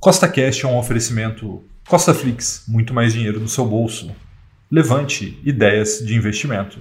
Costa Cash é um oferecimento Costa Flix, muito mais dinheiro no seu bolso. Levante ideias de investimento.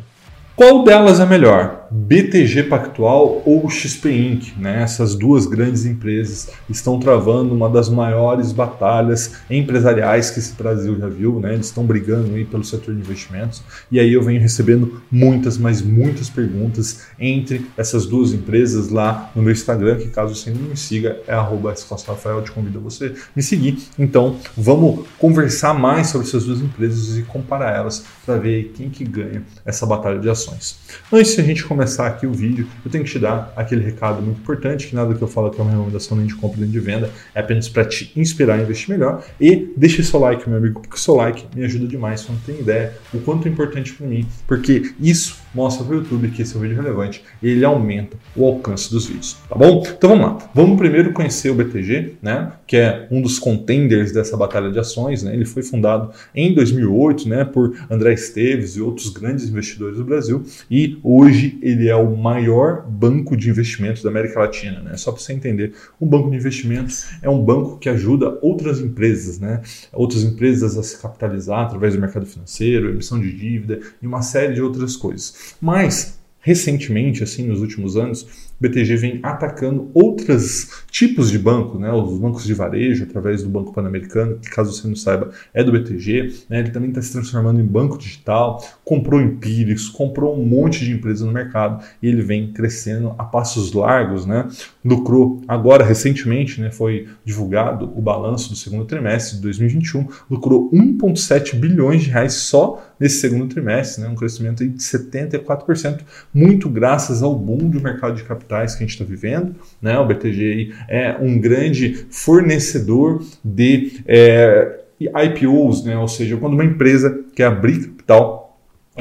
Qual delas é melhor? BTG Pactual ou XP Inc. Né? Essas duas grandes empresas estão travando uma das maiores batalhas empresariais que esse Brasil já viu. Né? Eles estão brigando aí pelo setor de investimentos. E aí eu venho recebendo muitas, mas muitas perguntas entre essas duas empresas lá no meu Instagram, que caso você não me siga, é arroba Rafael, te convido a você me seguir. Então vamos conversar mais sobre essas duas empresas e comparar elas para ver quem que ganha essa batalha de ações. Antes a gente começar começar aqui o vídeo, eu tenho que te dar aquele recado muito importante, que nada que eu falo é uma recomendação nem de compra nem de venda, é apenas para te inspirar a investir melhor. E deixe seu like, meu amigo, porque seu like me ajuda demais, você não tem ideia o quanto é importante para mim, porque isso mostra para o YouTube que esse é um vídeo relevante e ele aumenta o alcance dos vídeos, tá bom? Então vamos lá. Vamos primeiro conhecer o BTG, né, que é um dos contenders dessa batalha de ações, né? Ele foi fundado em 2008, né, por André Esteves e outros grandes investidores do Brasil e hoje ele é o maior banco de investimentos da América Latina, né? Só para você entender, um banco de investimentos é um banco que ajuda outras empresas, né? Outras empresas a se capitalizar através do mercado financeiro, emissão de dívida e uma série de outras coisas. Mas recentemente, assim, nos últimos anos, BTG vem atacando outros tipos de banco, né, os bancos de varejo, através do Banco Pan-Americano, que caso você não saiba, é do BTG. Né, ele também está se transformando em banco digital, comprou Empíricos, comprou um monte de empresas no mercado e ele vem crescendo a passos largos. Né, lucrou agora, recentemente, né, foi divulgado o balanço do segundo trimestre de 2021, lucrou 1,7 bilhões de reais só nesse segundo trimestre, né, um crescimento de 74%, muito graças ao boom do mercado de capital capitais que a gente está vivendo. Né? O BTG é um grande fornecedor de é, IPOs, né? ou seja, quando uma empresa quer abrir capital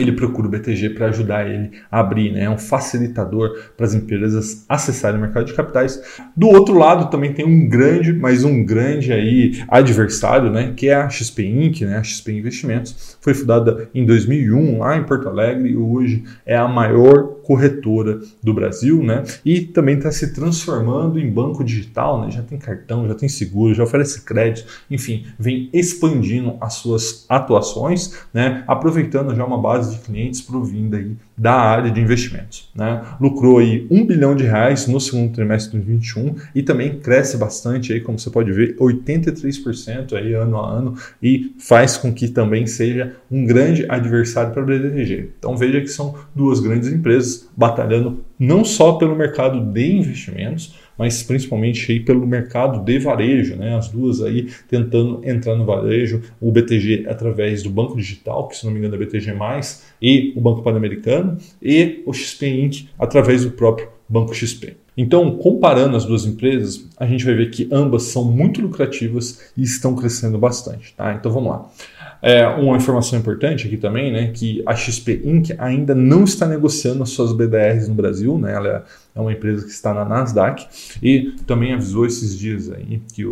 ele procura o BTG para ajudar ele a abrir, né? É um facilitador para as empresas acessarem o mercado de capitais. Do outro lado também tem um grande, mas um grande aí adversário, né? Que é a XP Inc, né? A XP Investimentos foi fundada em 2001 lá em Porto Alegre e hoje é a maior corretora do Brasil, né? E também está se transformando em banco digital, né? Já tem cartão, já tem seguro, já oferece crédito, enfim, vem expandindo as suas atuações, né? Aproveitando já uma base de clientes provinda aí da área de investimentos. Né? Lucrou aí um bilhão de reais no segundo trimestre de 2021 e também cresce bastante aí, como você pode ver, 83% aí ano a ano e faz com que também seja um grande adversário para a BTG. Então veja que são duas grandes empresas batalhando não só pelo mercado de investimentos, mas principalmente aí pelo mercado de varejo, né? As duas aí tentando entrar no varejo, o BTG através do Banco Digital, que se não me engano é BTG+, e o Banco Pan-Americano, e o XP Inc. através do próprio Banco XP. Então, comparando as duas empresas, a gente vai ver que ambas são muito lucrativas e estão crescendo bastante. Tá? Então vamos lá. É, uma informação importante aqui também, né, que a XP Inc. ainda não está negociando as suas BDRs no Brasil, né, ela é uma empresa que está na Nasdaq e também avisou esses dias aí que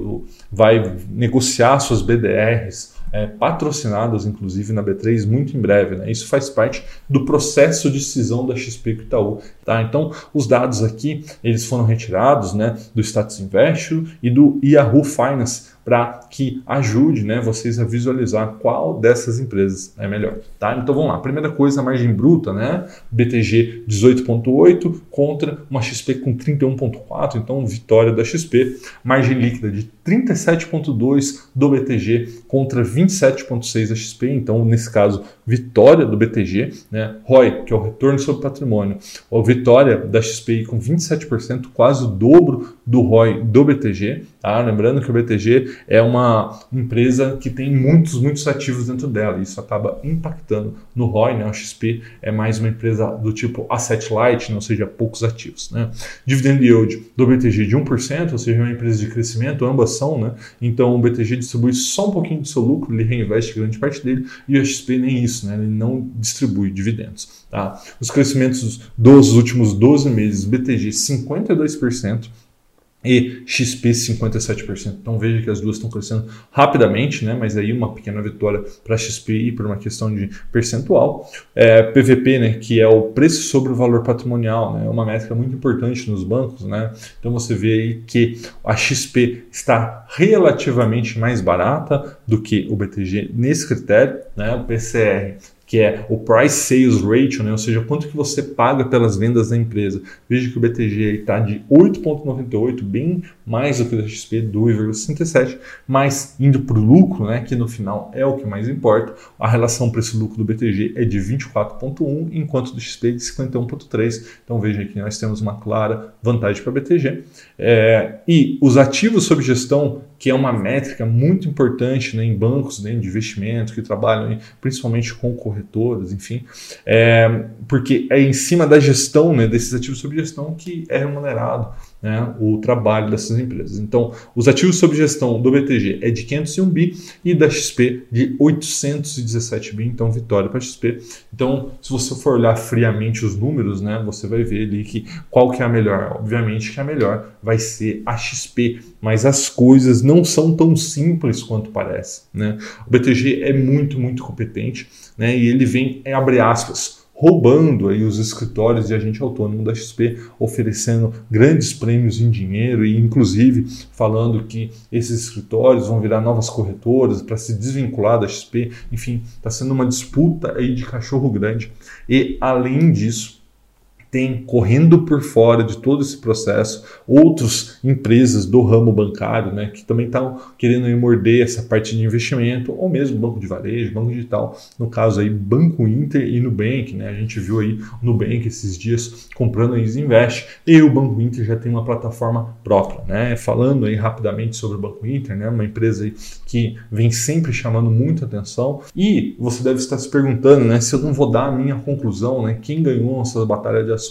vai negociar suas BDRs é, patrocinadas, inclusive, na B3 muito em breve. Né? Isso faz parte do processo de cisão da XP com Itaú. Tá? Então, os dados aqui eles foram retirados né, do Status Invest e do Yahoo Finance para que ajude né, vocês a visualizar qual dessas empresas é melhor. Tá? Então vamos lá. Primeira coisa, a margem bruta, né? BTG 18,8 contra uma XP com 31,4, então vitória da XP. Margem líquida de 37,2 do BTG contra 27,6 da XP, então nesse caso, vitória do BTG. Né? ROI, que é o retorno sobre patrimônio, a vitória da XP com 27%, quase o dobro do ROI do BTG. Tá? Lembrando que o BTG é uma empresa que tem muitos, muitos ativos dentro dela. Isso acaba impactando no ROI. Né? O XP é mais uma empresa do tipo asset light, né? ou seja, poucos ativos. Né? Dividend yield do BTG de 1%, ou seja, é uma empresa de crescimento, ambas são. Né? Então o BTG distribui só um pouquinho do seu lucro, ele reinveste grande parte dele, e o XP nem isso, né? ele não distribui dividendos. Tá? Os crescimentos dos últimos 12 meses, BTG 52%, e XP 57%. Então veja que as duas estão crescendo rapidamente, né? mas aí uma pequena vitória para XP e por uma questão de percentual. É, PVP, né? que é o preço sobre o valor patrimonial, né? é uma métrica muito importante nos bancos. Né? Então você vê aí que a XP está relativamente mais barata do que o BTG nesse critério. Né? O PCR que é o Price Sales Ratio, né? ou seja, quanto que você paga pelas vendas da empresa. Veja que o BTG está de 8,98, bem mais do que o XP, 2,67, mas indo para o lucro, né? que no final é o que mais importa, a relação preço-lucro do BTG é de 24,1, enquanto do XP é de 51,3. Então veja que nós temos uma clara vantagem para o BTG. É, e os ativos sob gestão que é uma métrica muito importante né, em bancos né, de investimento que trabalham principalmente com corretoras, enfim, é, porque é em cima da gestão né, desses ativos sob gestão que é remunerado né, o trabalho dessas empresas. Então, os ativos sob gestão do BTG é de 501 bi e da XP de 817 bi, então vitória para a XP. Então, se você for olhar friamente os números, né, você vai ver ali que qual que é a melhor. Obviamente que a melhor vai ser a XP, mas as coisas não são tão simples quanto parece. Né? O BTG é muito, muito competente né, e ele vem, abre aspas, roubando aí os escritórios de agente autônomo da XP, oferecendo grandes prêmios em dinheiro e inclusive falando que esses escritórios vão virar novas corretoras para se desvincular da XP. Enfim, está sendo uma disputa aí de cachorro grande. E além disso, tem correndo por fora de todo esse processo outras empresas do ramo bancário, né, que também estão querendo morder essa parte de investimento, ou mesmo banco de varejo, banco digital, no caso aí Banco Inter e Nubank, né, a gente viu aí Nubank esses dias comprando a Invest e o Banco Inter já tem uma plataforma própria, né, falando aí rapidamente sobre o Banco Inter, né, uma empresa que vem sempre chamando muita atenção e você deve estar se perguntando, né, se eu não vou dar a minha conclusão, né, quem ganhou essa batalha de ações.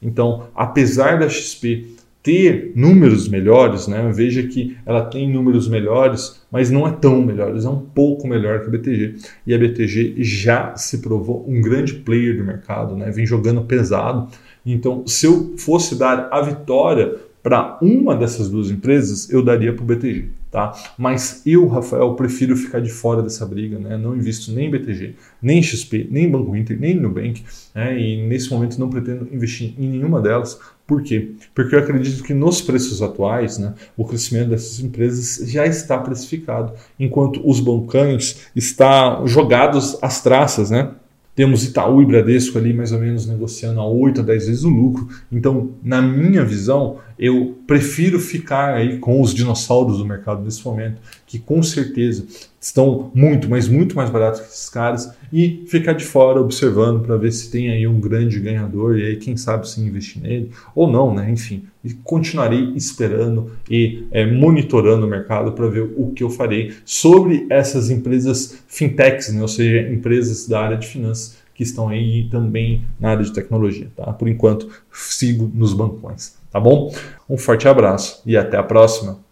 Então, apesar da XP ter números melhores, né? Veja que ela tem números melhores, mas não é tão melhores, é um pouco melhor que a BTG. E a BTG já se provou um grande player do mercado, né? Vem jogando pesado. Então, se eu fosse dar a vitória para uma dessas duas empresas, eu daria para o BTG. Tá? Mas eu, Rafael, prefiro ficar de fora dessa briga, né? não invisto nem em BTG, nem em XP, nem em Banco Inter, nem em Nubank, né? e nesse momento não pretendo investir em nenhuma delas. Por quê? Porque eu acredito que nos preços atuais, né, o crescimento dessas empresas já está precificado, enquanto os bancões estão jogados às traças, né? Temos Itaú e Bradesco ali mais ou menos negociando a 8 a 10 vezes o lucro. Então, na minha visão, eu prefiro ficar aí com os dinossauros do mercado nesse momento, que com certeza estão muito, mas muito mais baratos que esses caras, e ficar de fora observando para ver se tem aí um grande ganhador e aí quem sabe se investir nele ou não, né? Enfim, continuarei esperando e é, monitorando o mercado para ver o que eu farei sobre essas empresas fintechs, né? ou seja, empresas da área de finanças que estão aí também na área de tecnologia, tá? Por enquanto, sigo nos bancões, tá bom? Um forte abraço e até a próxima.